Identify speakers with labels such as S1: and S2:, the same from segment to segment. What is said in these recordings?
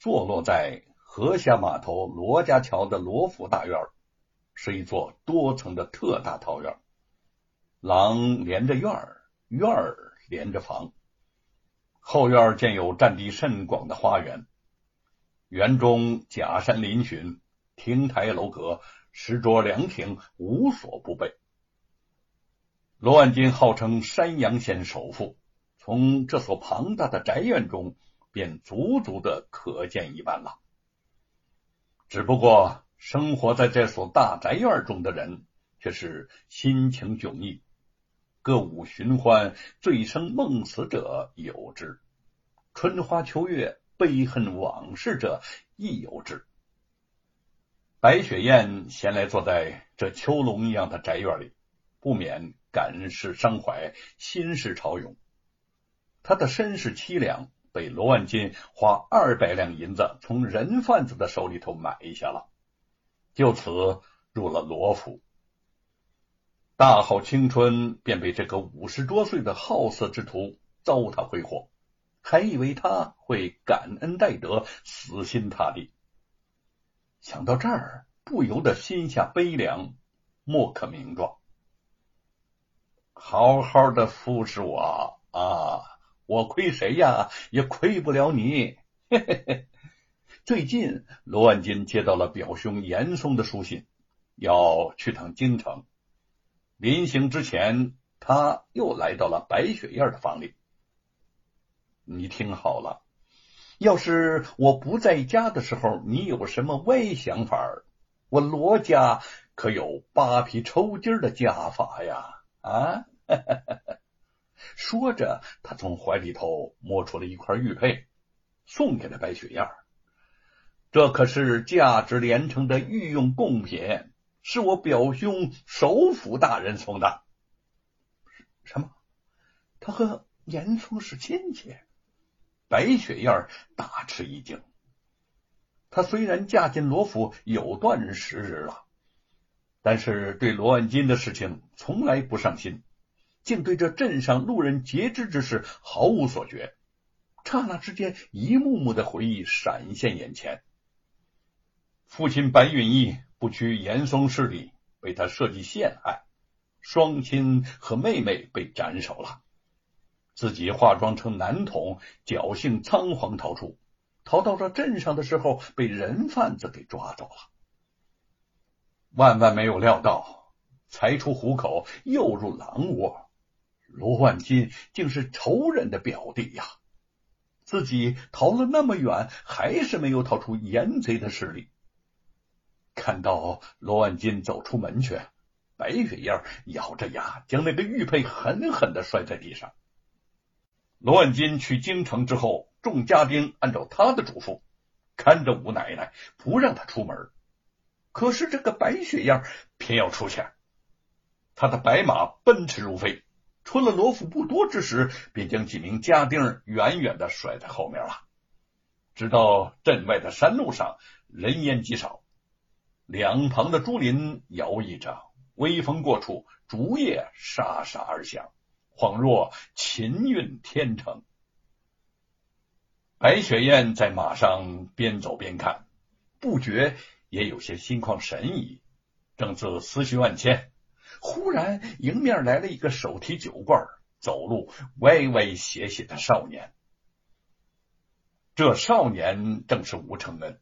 S1: 坐落在河下码头罗家桥的罗府大院，是一座多层的特大桃院，廊连着院儿，院儿连着房。后院建有占地甚广的花园，园中假山嶙峋，亭台楼阁，石桌凉亭，无所不备。罗万金号称山阳县首富，从这所庞大的宅院中。便足足的可见一斑了。只不过生活在这所大宅院中的人，却是心情迥异。歌舞寻欢、醉生梦死者有之；春花秋月、悲恨往事者亦有之。白雪燕闲来坐在这秋龙一样的宅院里，不免感事伤怀，心事潮涌。他的身世凄凉。被罗万金花二百两银子从人贩子的手里头买下了，就此入了罗府。大好青春便被这个五十多岁的好色之徒糟蹋挥霍，还以为他会感恩戴德、死心塌地。想到这儿，不由得心下悲凉，莫可名状。好好的服侍我啊！我亏谁呀？也亏不了你。嘿嘿嘿。最近，罗万金接到了表兄严嵩的书信，要去趟京城。临行之前，他又来到了白雪燕的房里。你听好了，要是我不在家的时候，你有什么歪想法，我罗家可有扒皮抽筋的家法呀！啊！哈 哈说着，他从怀里头摸出了一块玉佩，送给了白雪燕。这可是价值连城的御用贡品，是我表兄首府大人送的。什么？他和严嵩是亲戚？白雪燕大吃一惊。她虽然嫁进罗府有段时日了，但是对罗万金的事情从来不上心。竟对这镇上路人皆知之事毫无所觉，刹那之间，一幕幕的回忆闪现眼前。父亲白允义不屈严嵩势力，被他设计陷害，双亲和妹妹被斩首了，自己化妆成男童，侥幸仓皇逃出，逃到这镇上的时候，被人贩子给抓走了。万万没有料到，才出虎口，又入狼窝。罗万金竟是仇人的表弟呀！自己逃了那么远，还是没有逃出严贼的势力。看到罗万金走出门去，白雪燕咬着牙将那个玉佩狠狠的摔在地上。罗万金去京城之后，众家丁按照他的嘱咐看着吴奶奶，不让她出门。可是这个白雪燕偏要出去，他的白马奔驰如飞。吞了罗府不多之时，便将几名家丁远远的甩在后面了。直到镇外的山路上，人烟极少，两旁的竹林摇曳着，微风过处，竹叶沙沙而响，恍若琴韵天成。白雪燕在马上边走边看，不觉也有些心旷神怡，正自思绪万千。忽然，迎面来了一个手提酒罐、走路歪歪斜斜的少年。这少年正是吴承恩。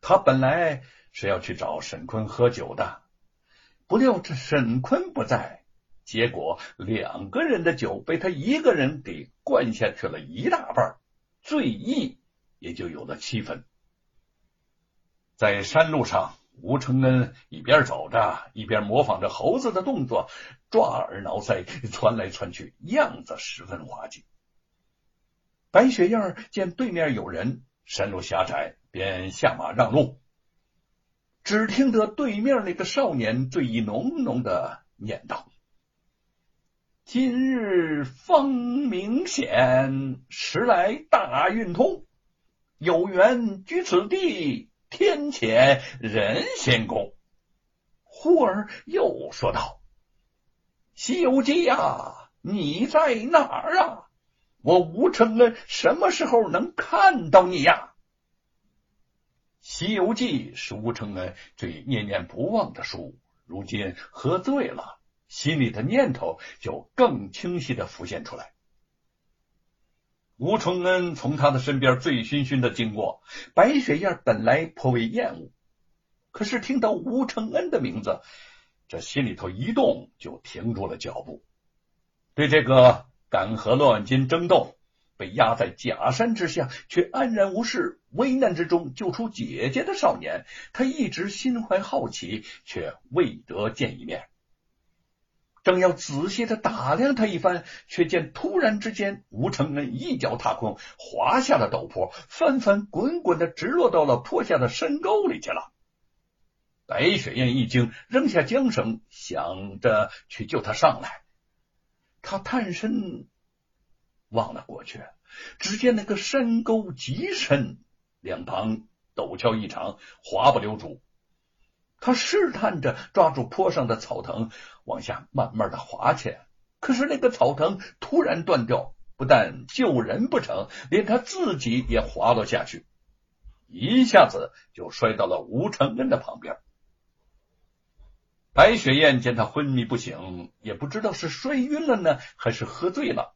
S1: 他本来是要去找沈坤喝酒的，不料这沈坤不在，结果两个人的酒被他一个人给灌下去了一大半，醉意也就有了七分。在山路上。吴承恩一边走着，一边模仿着猴子的动作，抓耳挠腮，窜来窜去，样子十分滑稽。白雪燕见对面有人，山路狭窄，便下马让路。只听得对面那个少年醉意浓浓的念道：“今日风明显，时来大运通，有缘居此地。”天谴人先攻，忽而又说道：“西游记呀，你在哪儿啊？我吴承恩什么时候能看到你呀？”西游记》是吴承恩最念念不忘的书，如今喝醉了，心里的念头就更清晰的浮现出来。吴承恩从他的身边醉醺醺的经过，白雪燕本来颇为厌恶，可是听到吴承恩的名字，这心里头一动就停住了脚步。对这个敢和乱军争斗。被压在假山之下，却安然无事，危难之中救出姐姐的少年，他一直心怀好奇，却未得见一面。正要仔细的打量他一番，却见突然之间，吴承恩一脚踏空，滑下了陡坡，翻翻滚滚的直落到了坡下的深沟里去了。白雪燕一惊，扔下缰绳，想着去救他上来。他探身。望了过去，只见那个深沟极深，两旁陡峭异常，滑不留主。他试探着抓住坡上的草藤，往下慢慢的滑去。可是那个草藤突然断掉，不但救人不成，连他自己也滑了下去，一下子就摔到了吴承恩的旁边。白雪燕见他昏迷不醒，也不知道是摔晕了呢，还是喝醉了。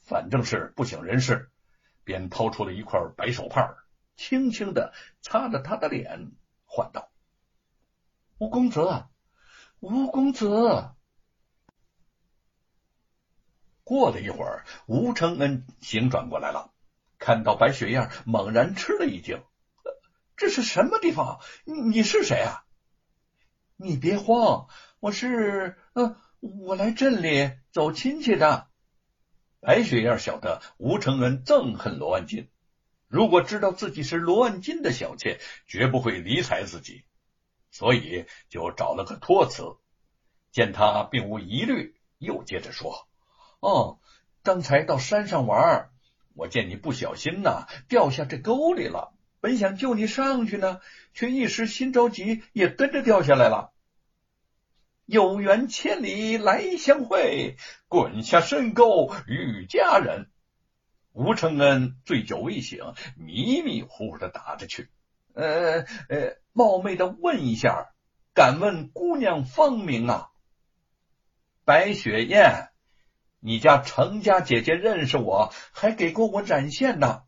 S1: 反正是不省人事，便掏出了一块白手帕，轻轻的擦着他的脸，唤道：“吴公子，吴公子。”过了一会儿，吴承恩醒转过来了，看到白雪燕，猛然吃了一惊：“这是什么地方？你是谁啊？”“你别慌，我是……呃，我来镇里走亲戚的。”白雪燕晓得吴承恩憎恨罗万金，如果知道自己是罗万金的小妾，绝不会理睬自己，所以就找了个托词。见他并无疑虑，又接着说：“哦，刚才到山上玩，我见你不小心呐，掉下这沟里了。本想救你上去呢，却一时心着急，也跟着掉下来了。”有缘千里来相会，滚下深沟遇佳人。吴承恩醉酒未醒，迷迷糊糊的打着去。呃呃，冒昧的问一下，敢问姑娘芳名啊？白雪燕，你家程家姐姐认识我，还给过我染线呢。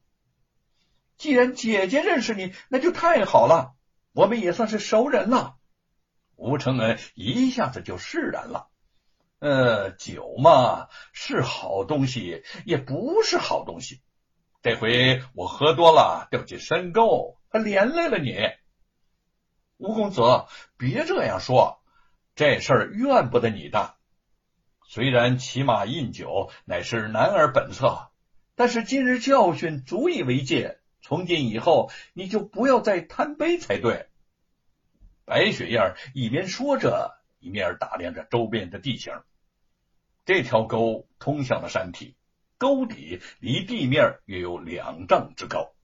S1: 既然姐姐认识你，那就太好了，我们也算是熟人了。吴承恩一下子就释然了。呃，酒嘛是好东西，也不是好东西。这回我喝多了，掉进深沟，还连累了你。吴公子，别这样说，这事儿怨不得你的。虽然骑马饮酒乃是男儿本色，但是今日教训足以为戒。从今以后，你就不要再贪杯才对。白雪燕一边说着，一面打量着周边的地形。这条沟通向了山体，沟底离地面约有两丈之高，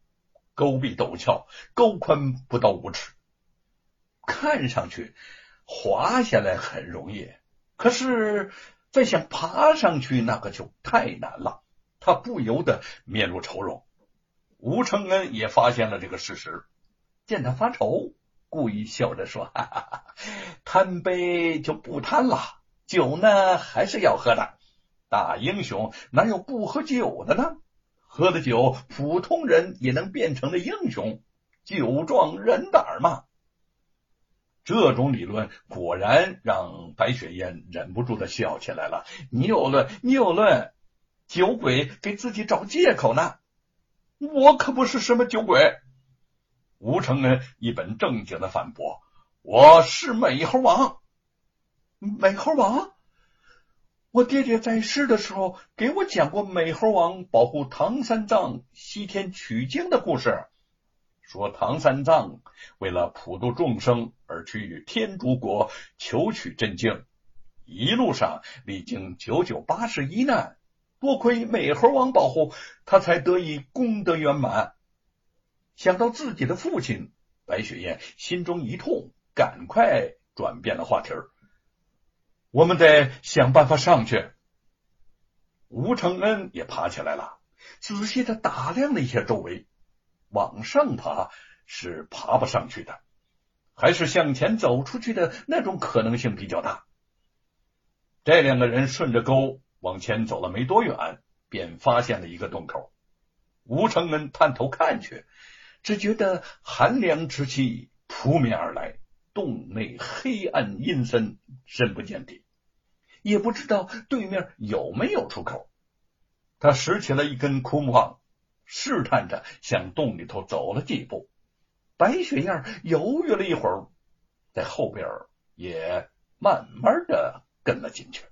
S1: 沟壁陡峭，沟宽不到五尺。看上去滑下来很容易，可是再想爬上去，那可就太难了。他不由得面露愁容。吴承恩也发现了这个事实，见他发愁。故意笑着说：“哈哈哈，贪杯就不贪了，酒呢还是要喝的。大英雄哪有不喝酒的呢？喝了酒，普通人也能变成了英雄。酒壮人胆嘛。”这种理论果然让白雪燕忍不住的笑起来了。谬论，谬论！酒鬼给自己找借口呢。我可不是什么酒鬼。吴承恩一本正经的反驳：“我是美猴王，美猴王。我爹爹在世的时候给我讲过美猴王保护唐三藏西天取经的故事，说唐三藏为了普度众生而去天竺国求取真经，一路上历经九九八十一难，多亏美猴王保护，他才得以功德圆满。”想到自己的父亲，白雪燕心中一痛，赶快转变了话题儿。我们得想办法上去。吴承恩也爬起来了，仔细的打量了一下周围。往上爬是爬不上去的，还是向前走出去的那种可能性比较大。这两个人顺着沟往前走了没多远，便发现了一个洞口。吴承恩探头看去，只觉得寒凉之气扑面而来，洞内黑暗阴森，深不见底，也不知道对面有没有出口。他拾起了一根枯木棒，试探着向洞里头走了几步。白雪燕犹豫了一会儿，在后边也慢慢的跟了进去。